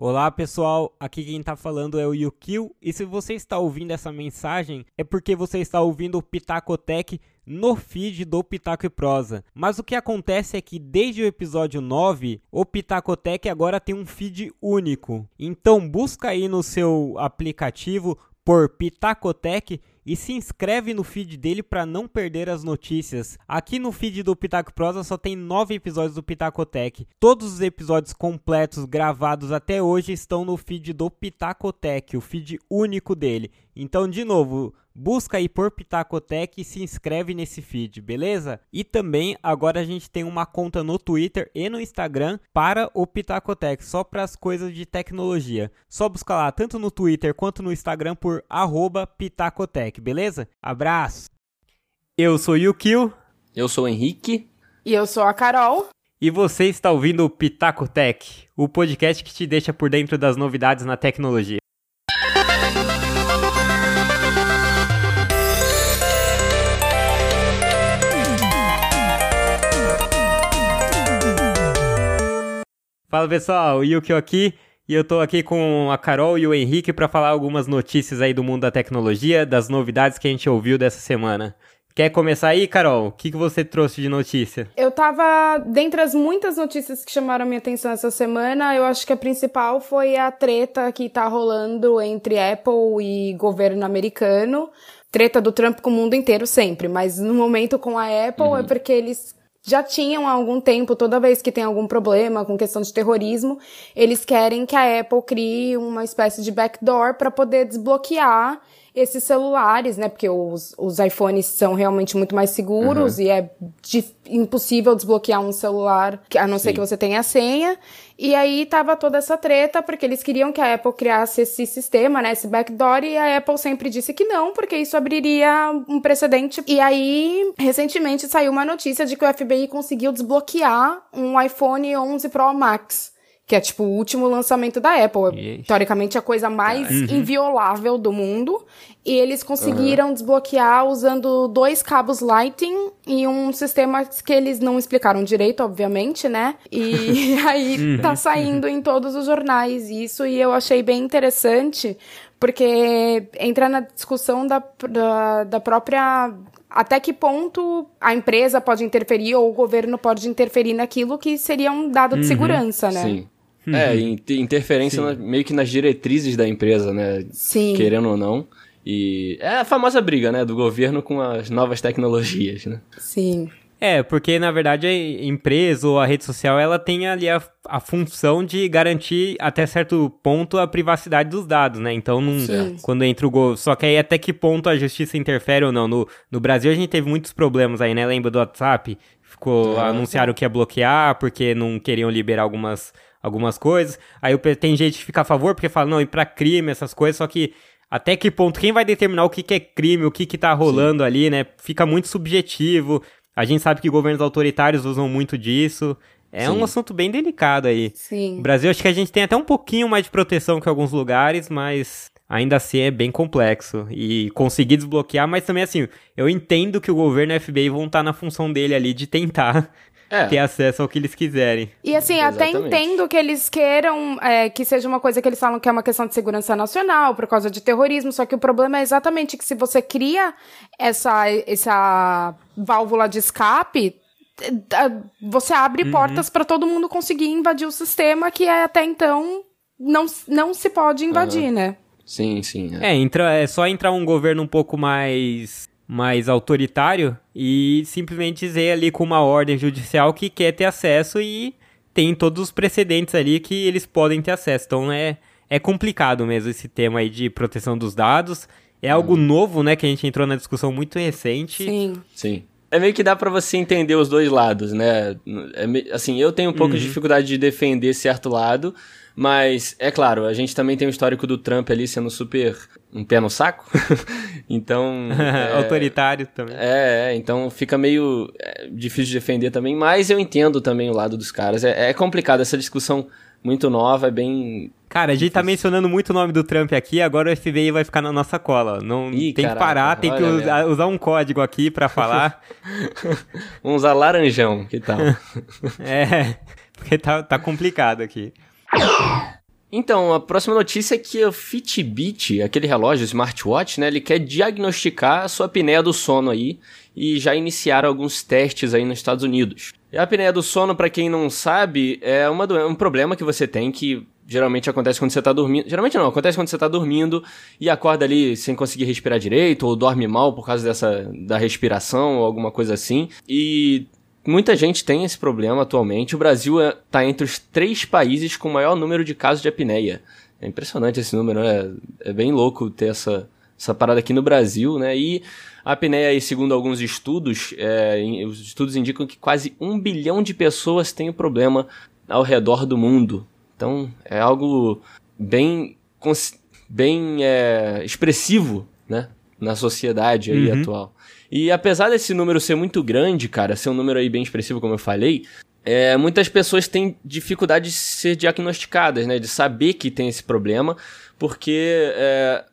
Olá pessoal, aqui quem está falando é o Yukio e se você está ouvindo essa mensagem é porque você está ouvindo o Pitacotec no feed do Pitaco e Prosa. Mas o que acontece é que desde o episódio 9, o Pitacotec agora tem um feed único. Então busca aí no seu aplicativo por Pitacotec e se inscreve no feed dele para não perder as notícias. Aqui no feed do Pitaco Prosa só tem nove episódios do Pitacotec. Todos os episódios completos gravados até hoje estão no feed do Pitacotec, o feed único dele. Então, de novo, busca aí por Pitacotec e se inscreve nesse feed, beleza? E também agora a gente tem uma conta no Twitter e no Instagram para o Pitacotec, só para as coisas de tecnologia. Só busca lá tanto no Twitter quanto no Instagram por Pitacotec, beleza? Abraço! Eu sou o Yukio. Eu sou o Henrique. E eu sou a Carol. E você está ouvindo o Pitacotec, o podcast que te deixa por dentro das novidades na tecnologia. Fala pessoal, Yukio aqui e eu tô aqui com a Carol e o Henrique para falar algumas notícias aí do mundo da tecnologia, das novidades que a gente ouviu dessa semana. Quer começar aí, Carol? O que, que você trouxe de notícia? Eu tava, dentre as muitas notícias que chamaram minha atenção essa semana, eu acho que a principal foi a treta que tá rolando entre Apple e governo americano. Treta do Trump com o mundo inteiro sempre, mas no momento com a Apple é uhum. é porque eles já tinham há algum tempo, toda vez que tem algum problema com questão de terrorismo, eles querem que a Apple crie uma espécie de backdoor para poder desbloquear esses celulares, né? Porque os, os iPhones são realmente muito mais seguros uhum. e é de, impossível desbloquear um celular, a não Sim. ser que você tenha a senha. E aí tava toda essa treta, porque eles queriam que a Apple criasse esse sistema, né? Esse backdoor, e a Apple sempre disse que não, porque isso abriria um precedente. E aí, recentemente saiu uma notícia de que o FBI conseguiu desbloquear um iPhone 11 Pro Max que é tipo o último lançamento da Apple. Teoricamente a coisa mais uhum. inviolável do mundo. E eles conseguiram uhum. desbloquear usando dois cabos Lightning e um sistema que eles não explicaram direito, obviamente, né? E aí uhum. tá saindo em todos os jornais isso e eu achei bem interessante. Porque entra na discussão da, da, da própria até que ponto a empresa pode interferir ou o governo pode interferir naquilo que seria um dado de uhum, segurança, né? Sim. É, uhum. interferência na, meio que nas diretrizes da empresa, né? Sim. Querendo ou não. E é a famosa briga, né? Do governo com as novas tecnologias, né? Sim. É, porque na verdade a empresa ou a rede social ela tem ali a, a função de garantir até certo ponto a privacidade dos dados, né? Então, não, quando entra o gol. Só que aí até que ponto a justiça interfere ou não? No, no Brasil a gente teve muitos problemas aí, né? Lembra do WhatsApp? Ficou, é, anunciaram que ia bloquear porque não queriam liberar algumas algumas coisas. Aí tem gente que fica a favor porque fala, não, ir pra crime, essas coisas, só que até que ponto, quem vai determinar o que, que é crime, o que, que tá rolando Sim. ali, né? Fica muito subjetivo. A gente sabe que governos autoritários usam muito disso. É Sim. um assunto bem delicado aí. Sim. No Brasil, acho que a gente tem até um pouquinho mais de proteção que alguns lugares, mas ainda assim é bem complexo. E conseguir desbloquear, mas também assim, eu entendo que o governo e a FBI vão estar na função dele ali de tentar é. ter acesso ao que eles quiserem. E assim, Exatamente. até entendo que eles queiram é, que seja uma coisa que eles falam que é uma questão de segurança nacional, por causa de terrorismo, só que o problema é exatamente que se você cria essa, essa válvula de escape, você abre uhum. portas para todo mundo conseguir invadir o sistema que é, até então não, não se pode invadir, uhum. né? Sim, sim. É. é, entra, é só entrar um governo um pouco mais mais autoritário e simplesmente dizer ali com uma ordem judicial que quer ter acesso e tem todos os precedentes ali que eles podem ter acesso. Então é, é complicado mesmo esse tema aí de proteção dos dados. É algo hum. novo, né, que a gente entrou na discussão muito recente. Sim. Sim. É meio que dá para você entender os dois lados, né? É, assim, eu tenho um pouco uhum. de dificuldade de defender certo lado, mas, é claro, a gente também tem o histórico do Trump ali sendo super um pé no saco. então. é, Autoritário também. É, é, então fica meio é, difícil de defender também, mas eu entendo também o lado dos caras. É, é complicado, essa discussão muito nova, é bem. Cara, a gente tá mencionando muito o nome do Trump aqui, agora o FBI vai ficar na nossa cola. Não Ih, tem caraca, que parar, tem que usar, usar, um código aqui para falar. Vamos usar laranjão, que tal? é, porque tá, tá complicado aqui. Então, a próxima notícia é que o Fitbit, aquele relógio smartwatch, né, ele quer diagnosticar a sua apneia do sono aí e já iniciaram alguns testes aí nos Estados Unidos. E a apneia do sono, para quem não sabe, é uma um problema que você tem que geralmente acontece quando você tá dormindo. Geralmente não, acontece quando você tá dormindo e acorda ali sem conseguir respirar direito, ou dorme mal por causa dessa da respiração ou alguma coisa assim. E muita gente tem esse problema atualmente. O Brasil está é, entre os três países com o maior número de casos de apneia. É impressionante esse número, né? É bem louco ter essa, essa parada aqui no Brasil, né? E a apneia, segundo alguns estudos, é, os estudos indicam que quase um bilhão de pessoas têm o problema ao redor do mundo. Então, é algo bem, bem é, expressivo, né? Na sociedade aí uhum. atual. E apesar desse número ser muito grande, cara, ser um número aí bem expressivo, como eu falei, é, muitas pessoas têm dificuldade de ser diagnosticadas, né? De saber que tem esse problema, porque é,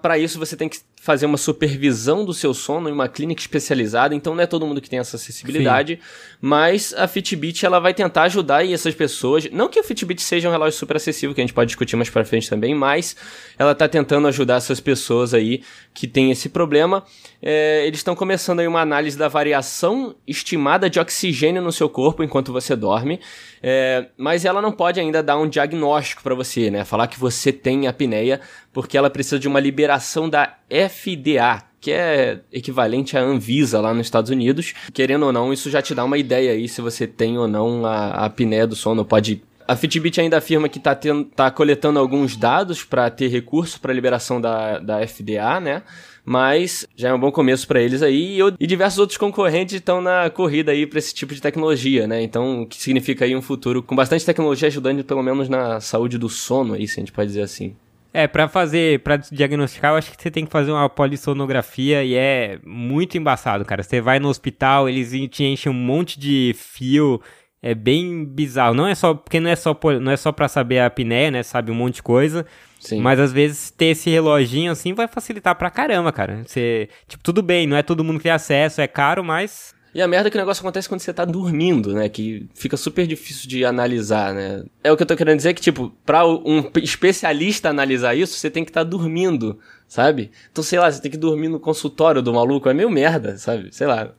para isso você tem que fazer uma supervisão do seu sono em uma clínica especializada, então não é todo mundo que tem essa acessibilidade, Sim. mas a Fitbit ela vai tentar ajudar aí essas pessoas, não que o Fitbit seja um relógio super acessível, que a gente pode discutir mais para frente também, mas ela tá tentando ajudar essas pessoas aí que têm esse problema. É, eles estão começando aí uma análise da variação estimada de oxigênio no seu corpo enquanto você dorme, é, mas ela não pode ainda dar um diagnóstico para você, né? Falar que você tem apneia, porque ela precisa de uma liberação da FDA, que é equivalente à Anvisa lá nos Estados Unidos. Querendo ou não, isso já te dá uma ideia aí se você tem ou não a, a apneia do sono. Pode a Fitbit ainda afirma que está tá coletando alguns dados para ter recurso para liberação da, da FDA, né? mas já é um bom começo para eles aí. E, eu, e, diversos outros concorrentes estão na corrida aí para esse tipo de tecnologia, né? Então, o que significa aí um futuro com bastante tecnologia ajudando pelo menos na saúde do sono aí, se a gente pode dizer assim. É, para fazer, para diagnosticar, eu acho que você tem que fazer uma polissonografia e é muito embaçado, cara. Você vai no hospital, eles te enchem um monte de fio, é bem bizarro. Não é só, porque não é só, não é só para saber a apneia, né? Sabe um monte de coisa. Sim. Mas às vezes ter esse reloginho assim vai facilitar pra caramba, cara. Você, tipo, tudo bem, não é todo mundo que tem acesso, é caro, mas e a merda é que o negócio acontece quando você tá dormindo, né? Que fica super difícil de analisar, né? É o que eu tô querendo dizer que, tipo, pra um especialista analisar isso, você tem que estar tá dormindo, sabe? Então, sei lá, você tem que dormir no consultório do maluco, é meio merda, sabe? Sei lá.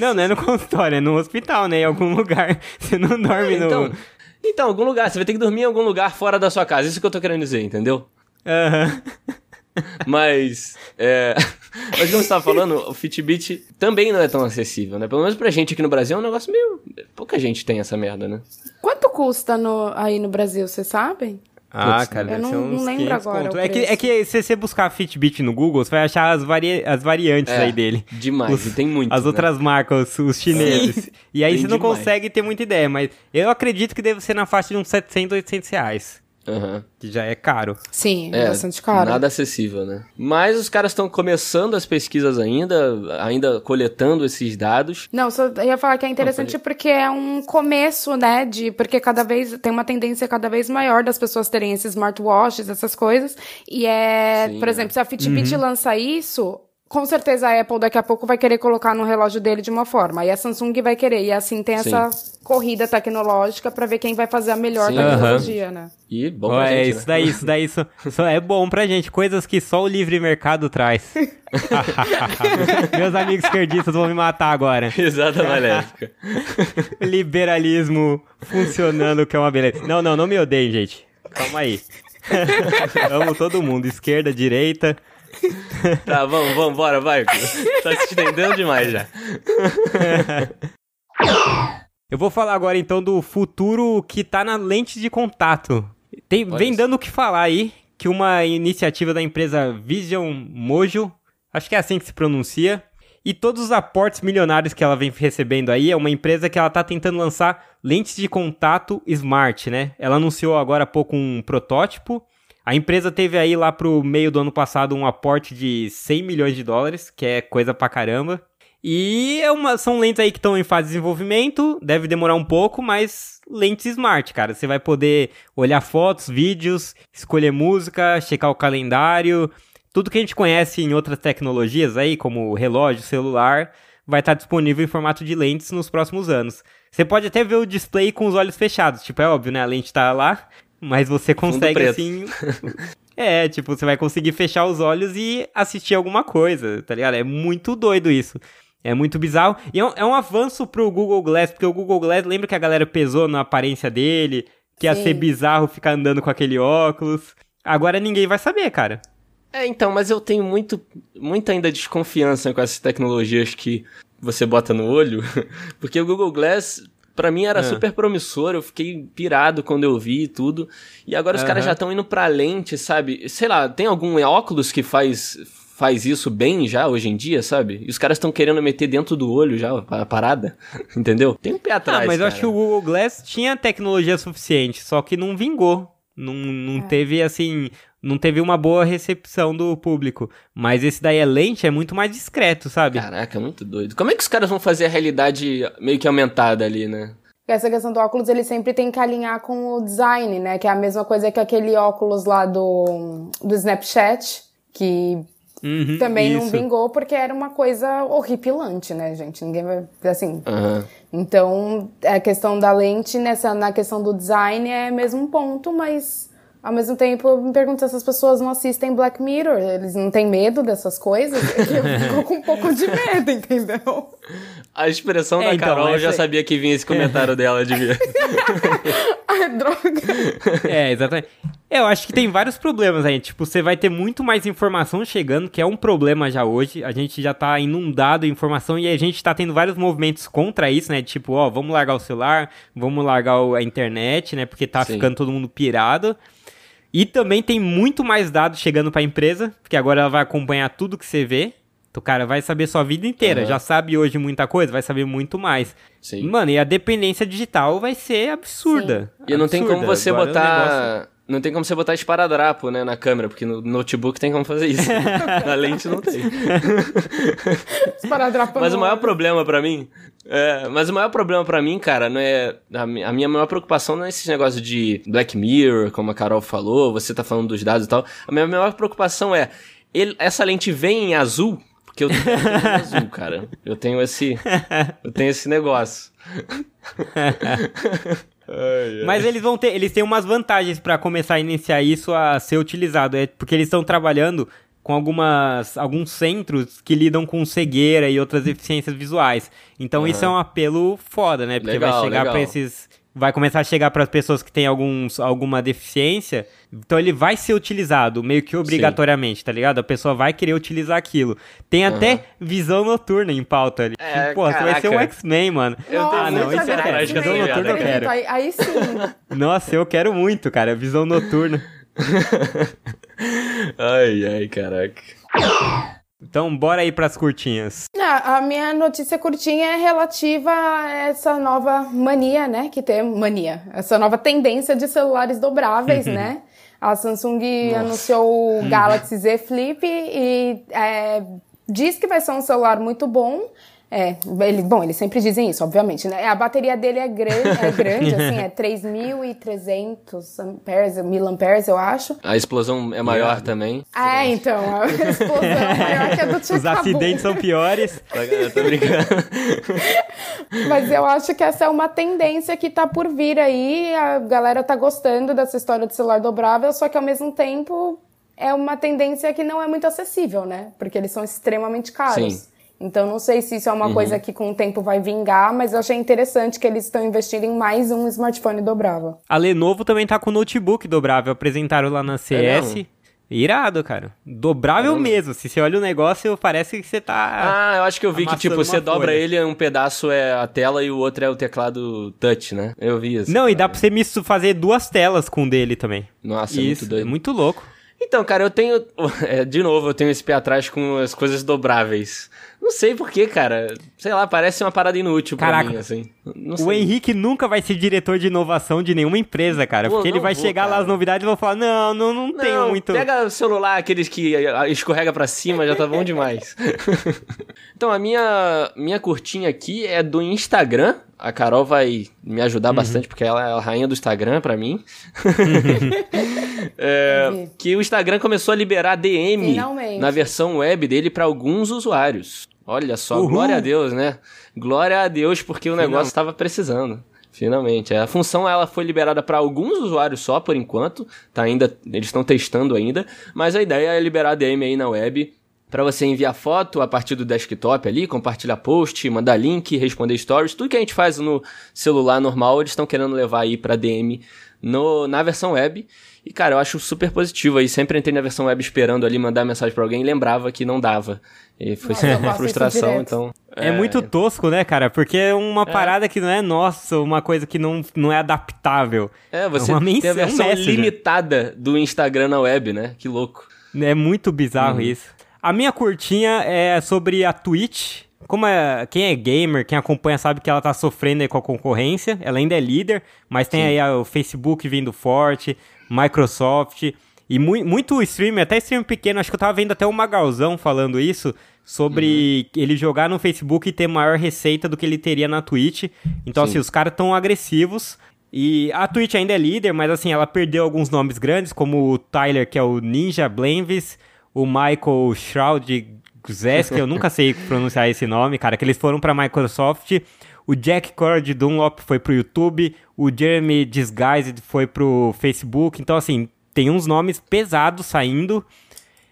Não, não é no consultório, é no hospital, né? Em algum lugar. Você não dorme é, então, no. Então, algum lugar. Você vai ter que dormir em algum lugar fora da sua casa. Isso que eu tô querendo dizer, entendeu? Aham. Uhum. Mas, é... Mas como você tava falando, o Fitbit também não é tão acessível, né? Pelo menos pra gente aqui no Brasil é um negócio meio... Pouca gente tem essa merda, né? Quanto custa no... aí no Brasil, vocês sabem? Ah, Putz, cara, eu não, não lembro agora. É que, é que se você buscar Fitbit no Google, você vai achar as, vari... as variantes é, aí dele. Demais, os, e tem muito. As né? outras marcas, os chineses. Sim, e aí você não demais. consegue ter muita ideia, mas eu acredito que deve ser na faixa de uns 700, 800 reais. Uhum. Que já é caro. Sim, é, bastante caro. Nada acessível, né? Mas os caras estão começando as pesquisas ainda, ainda coletando esses dados. Não, só ia falar que é interessante porque é um começo, né? De, porque cada vez tem uma tendência cada vez maior das pessoas terem esses smartwatches, essas coisas. E é, Sim, por é. exemplo, se a Fitbit uhum. lança isso, com certeza a Apple daqui a pouco vai querer colocar no relógio dele de uma forma. E a Samsung vai querer. E assim tem essa Sim. corrida tecnológica para ver quem vai fazer a melhor Sim. tecnologia, uhum. né? E bom pra é, gente, isso né? daí, isso daí, isso, isso é bom pra gente. Coisas que só o livre mercado traz. Meus amigos esquerdistas vão me matar agora. Exato, maléfica. Liberalismo funcionando, que é uma beleza. Não, não, não me odeiem, gente. Calma aí. Amo todo mundo, esquerda, direita. tá, vamos, vamos, bora, vai. Tá se estendendo demais já. Eu vou falar agora então do futuro que tá na lente de contato. Tem, vem dando o que falar aí, que uma iniciativa da empresa Vision Mojo, acho que é assim que se pronuncia, e todos os aportes milionários que ela vem recebendo aí, é uma empresa que ela tá tentando lançar lentes de contato smart, né? Ela anunciou agora há pouco um protótipo, a empresa teve aí lá pro meio do ano passado um aporte de 100 milhões de dólares, que é coisa pra caramba. E é uma, são lentes aí que estão em fase de desenvolvimento, deve demorar um pouco, mas lentes smart, cara. Você vai poder olhar fotos, vídeos, escolher música, checar o calendário, tudo que a gente conhece em outras tecnologias aí, como relógio, celular, vai estar disponível em formato de lentes nos próximos anos. Você pode até ver o display com os olhos fechados, tipo, é óbvio, né? A lente tá lá, mas você consegue assim. é, tipo, você vai conseguir fechar os olhos e assistir alguma coisa, tá ligado? É muito doido isso. É muito bizarro. E é um, é um avanço pro Google Glass, porque o Google Glass, lembra que a galera pesou na aparência dele? Que ia Sim. ser bizarro ficar andando com aquele óculos. Agora ninguém vai saber, cara. É, então, mas eu tenho muito, muito ainda desconfiança com essas tecnologias que você bota no olho, porque o Google Glass para mim era é. super promissor, eu fiquei pirado quando eu vi tudo. E agora os uhum. caras já estão indo pra lente, sabe? Sei lá, tem algum óculos que faz faz isso bem já hoje em dia, sabe? E os caras estão querendo meter dentro do olho já a parada, entendeu? Tem um pé atrás. Ah, mas cara. eu acho que o Google Glass tinha tecnologia suficiente, só que não vingou. Não, não é. teve assim não teve uma boa recepção do público. Mas esse daí é lente, é muito mais discreto, sabe? Caraca, é muito doido. Como é que os caras vão fazer a realidade meio que aumentada ali, né? Essa questão do óculos, ele sempre tem que alinhar com o design, né? Que é a mesma coisa que aquele óculos lá do, do Snapchat, que uhum, também isso. não vingou porque era uma coisa horripilante, né, gente? Ninguém vai. Assim. Uhum. Então, a questão da lente nessa, na questão do design é mesmo um ponto, mas ao mesmo tempo, eu me pergunto se essas pessoas não assistem Black Mirror. Eles não têm medo dessas coisas? É eu fico com um pouco de medo, entendeu? A expressão é, da então, Carol, eu já sabia que vinha esse comentário dela de ver. Ai, droga. É, exatamente. Eu acho que tem vários problemas aí. Tipo, você vai ter muito mais informação chegando, que é um problema já hoje. A gente já tá inundado de informação e a gente tá tendo vários movimentos contra isso, né? Tipo, ó, vamos largar o celular, vamos largar a internet, né? Porque tá Sim. ficando todo mundo pirado. E também tem muito mais dados chegando para a empresa, porque agora ela vai acompanhar tudo que você vê. O cara vai saber sua vida inteira. Uhum. Já sabe hoje muita coisa, vai saber muito mais. Sim. Mano, e a dependência digital vai ser absurda. Sim. E não tem como você agora botar. Não tem como você botar esparadrapo, né, na câmera, porque no notebook tem como fazer isso. na lente não tem. esparadrapo Mas o maior problema para mim é, mas o maior problema para mim, cara, não é. A, minha maior preocupação não é esse negócio de Black Mirror, como a Carol falou, você tá falando dos dados e tal. A minha maior preocupação é. Ele, essa lente vem em azul, porque eu tenho azul, cara. Eu tenho esse. Eu tenho esse negócio. Mas eles vão ter, eles têm umas vantagens para começar a iniciar isso a ser utilizado, é porque eles estão trabalhando com algumas, alguns centros que lidam com cegueira e outras deficiências visuais. Então uhum. isso é um apelo foda, né? Porque legal, vai chegar para esses vai começar a chegar para as pessoas que têm alguns, alguma deficiência, então ele vai ser utilizado meio que obrigatoriamente, Sim. tá ligado? A pessoa vai querer utilizar aquilo. Tem uhum. até visão noturna em pauta ali. É, Pô, você vai ser um X-Men, mano. Eu ah, não, isso eu quero. Visão noturna eu quero. Aí, aí sim. Nossa, eu quero muito, cara. Visão noturna. ai, ai, caraca. Então, bora aí pras curtinhas. Ah, a minha notícia curtinha é relativa a essa nova mania, né? Que tem mania. Essa nova tendência de celulares dobráveis, né? A Samsung Nossa. anunciou o Galaxy Z Flip e é, diz que vai ser um celular muito bom, é, ele, bom, eles sempre dizem isso, obviamente, né? A bateria dele é grande, é grande assim, é 3.300 amperes, mil amperes, eu acho. A explosão é maior é. também. É, então, a explosão é maior que a do Os acidentes são piores. eu tô brincando. Mas eu acho que essa é uma tendência que tá por vir aí, a galera tá gostando dessa história de celular dobrável, só que ao mesmo tempo é uma tendência que não é muito acessível, né? Porque eles são extremamente caros. Sim. Então não sei se isso é uma uhum. coisa que com o tempo vai vingar, mas eu achei interessante que eles estão investindo em mais um smartphone dobrável. A Lenovo também tá com notebook dobrável, apresentaram lá na CS. É Irado, cara. Dobrável é mesmo. Se você olha o negócio, parece que você tá. Ah, eu acho que eu vi que, tipo, você dobra ele, um pedaço é a tela e o outro é o teclado touch, né? Eu vi isso. Não, cara. e dá pra você fazer duas telas com o dele também. Nossa, isso, é muito doido. É muito louco. Então, cara, eu tenho. É, de novo, eu tenho esse pé atrás com as coisas dobráveis. Não sei porquê, cara. Sei lá, parece uma parada inútil Caraca, pra mim, assim. o Henrique nunca vai ser diretor de inovação de nenhuma empresa, cara. Pô, porque ele vai vou, chegar cara. lá as novidades e vai falar: não, não, não, não tenho muito. Pega o celular, aqueles que escorrega para cima, já tá bom demais. então, a minha, minha curtinha aqui é do Instagram. A Carol vai me ajudar uhum. bastante, porque ela é a rainha do Instagram para mim. é, que o Instagram começou a liberar DM Finalmente. na versão web dele para alguns usuários. Olha só, Uhul. glória a Deus, né? Glória a Deus, porque o negócio estava precisando. Finalmente. A função ela foi liberada para alguns usuários só por enquanto, tá ainda eles estão testando ainda, mas a ideia é liberar a DM aí na web para você enviar foto a partir do desktop ali, compartilhar post, mandar link, responder stories, tudo que a gente faz no celular normal, eles estão querendo levar aí para DM no, na versão web. E, cara, eu acho super positivo aí. Sempre entrei na versão web esperando ali mandar mensagem para alguém e lembrava que não dava. E foi sempre uma frustração, então. É... é... muito tosco, né, cara? Porque é uma é. parada que não é nossa, uma coisa que não, não é adaptável. É, você é uma tem a versão é limitada do Instagram na web, né? Que louco. É muito bizarro uhum. isso. A minha curtinha é sobre a Twitch. Como é, quem é gamer, quem acompanha sabe que ela tá sofrendo aí com a concorrência. Ela ainda é líder, mas tem Sim. aí o Facebook vindo forte, Microsoft e mu muito streamer, até streamer pequeno. Acho que eu tava vendo até o Magalzão falando isso sobre uhum. ele jogar no Facebook e ter maior receita do que ele teria na Twitch. Então, Sim. assim, os caras tão agressivos. E a Twitch ainda é líder, mas assim, ela perdeu alguns nomes grandes, como o Tyler, que é o Ninja Blainvis, o Michael Shroud Zesk, eu nunca sei pronunciar esse nome, cara, que eles foram pra Microsoft. O Jack Core de Dunlop foi pro YouTube, o Jeremy Disguised foi pro Facebook. Então, assim, tem uns nomes pesados saindo.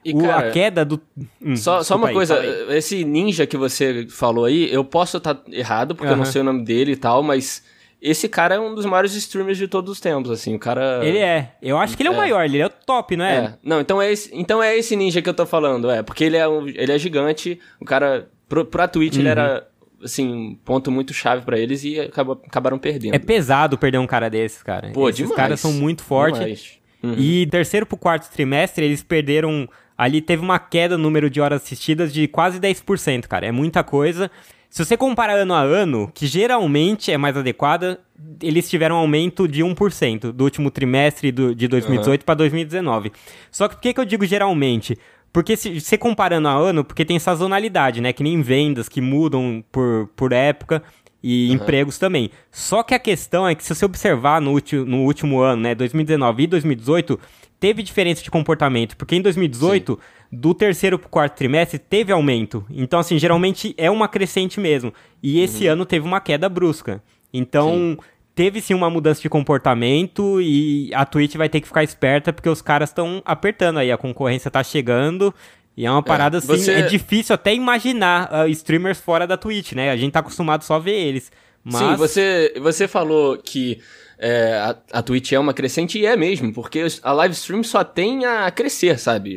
E, o, cara, a queda do. Hum, só, só uma aí, coisa, esse ninja que você falou aí, eu posso estar tá errado, porque eu não sei o nome dele e tal, mas esse cara é um dos maiores streamers de todos os tempos, assim, o cara... Ele é. Eu acho que ele é, é. o maior, ele é o top, não é? é? Não, então é, esse, então é esse ninja que eu tô falando, é, porque ele é, um, ele é gigante, o cara, pro, pra Twitch uhum. ele era, assim, um ponto muito chave para eles e acabou, acabaram perdendo. É pesado perder um cara desses, cara. Pô, Esses demais. caras são muito fortes. Uhum. E terceiro pro quarto trimestre, eles perderam... Ali teve uma queda no número de horas assistidas de quase 10%, cara. É muita coisa. Se você comparar ano a ano, que geralmente é mais adequada, eles tiveram um aumento de 1% do último trimestre do, de 2018 uhum. para 2019. Só que por que, que eu digo geralmente? Porque se você comparando a ano, porque tem sazonalidade, né? Que nem vendas que mudam por, por época e uhum. empregos também. Só que a questão é que se você observar no, no último ano, né, 2019 e 2018, teve diferença de comportamento, porque em 2018, Sim. do terceiro para o quarto trimestre, teve aumento. Então, assim, geralmente é uma crescente mesmo. E esse uhum. ano teve uma queda brusca. Então, sim. Teve sim uma mudança de comportamento e a Twitch vai ter que ficar esperta, porque os caras estão apertando aí, a concorrência está chegando. E é uma é, parada é, assim, você... é difícil até imaginar uh, streamers fora da Twitch, né? A gente tá acostumado só a ver eles. Mas... Sim, você, você falou que é, a, a Twitch é uma crescente e é mesmo, porque a live stream só tem a crescer, sabe?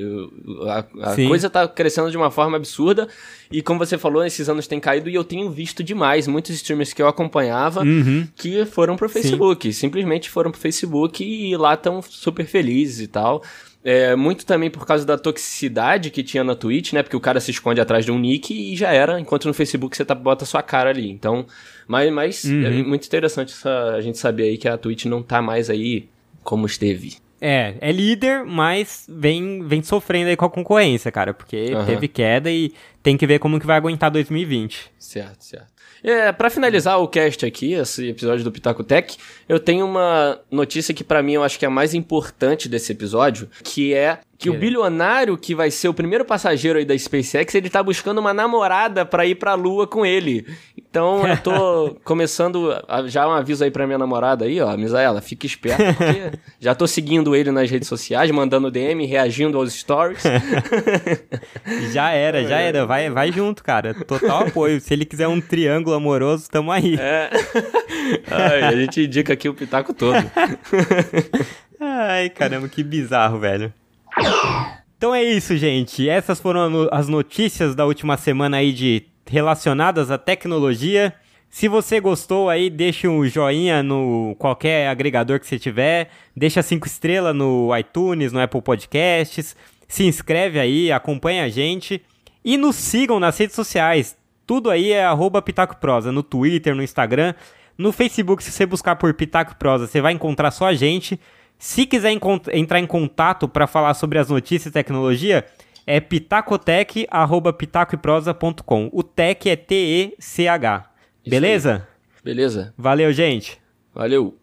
A, a coisa tá crescendo de uma forma absurda e como você falou, esses anos tem caído e eu tenho visto demais muitos streamers que eu acompanhava uhum. que foram pro Facebook, Sim. simplesmente foram pro Facebook e lá estão super felizes e tal. É, muito também por causa da toxicidade que tinha na Twitch, né? Porque o cara se esconde atrás de um nick e já era, enquanto no Facebook você tá, bota sua cara ali. Então, mas, mas uhum. é muito interessante essa, a gente saber aí que a Twitch não tá mais aí como esteve. É, é líder, mas vem, vem sofrendo aí com a concorrência, cara, porque uhum. teve queda e tem que ver como que vai aguentar 2020. Certo, certo. É, para finalizar o cast aqui, esse episódio do Pitaco Tech, eu tenho uma notícia que para mim eu acho que é a mais importante desse episódio, que é que o bilionário que vai ser o primeiro passageiro aí da SpaceX, ele tá buscando uma namorada para ir pra lua com ele. Então eu tô começando, já um aviso aí pra minha namorada aí, ó, Misaela, fica esperto, porque já tô seguindo ele nas redes sociais, mandando DM, reagindo aos stories. já era, já era, vai, vai junto, cara, total apoio. Se ele quiser um triângulo amoroso, tamo aí. É. Ai, a gente indica aqui o pitaco todo. Ai, caramba, que bizarro, velho. Então é isso, gente. Essas foram as notícias da última semana aí de relacionadas à tecnologia. Se você gostou aí, deixa um joinha no qualquer agregador que você tiver, deixa cinco estrelas no iTunes, no Apple Podcasts, se inscreve aí, acompanha a gente e nos sigam nas redes sociais. Tudo aí é arroba Pitaco Prosa, no Twitter, no Instagram, no Facebook, se você buscar por Pitaco Prosa, você vai encontrar só a gente. Se quiser entrar em contato para falar sobre as notícias e tecnologia, é pitacotech.pitacoeprosa.com. O tech é T-E-C-H. Beleza? Beleza. Valeu, gente. Valeu.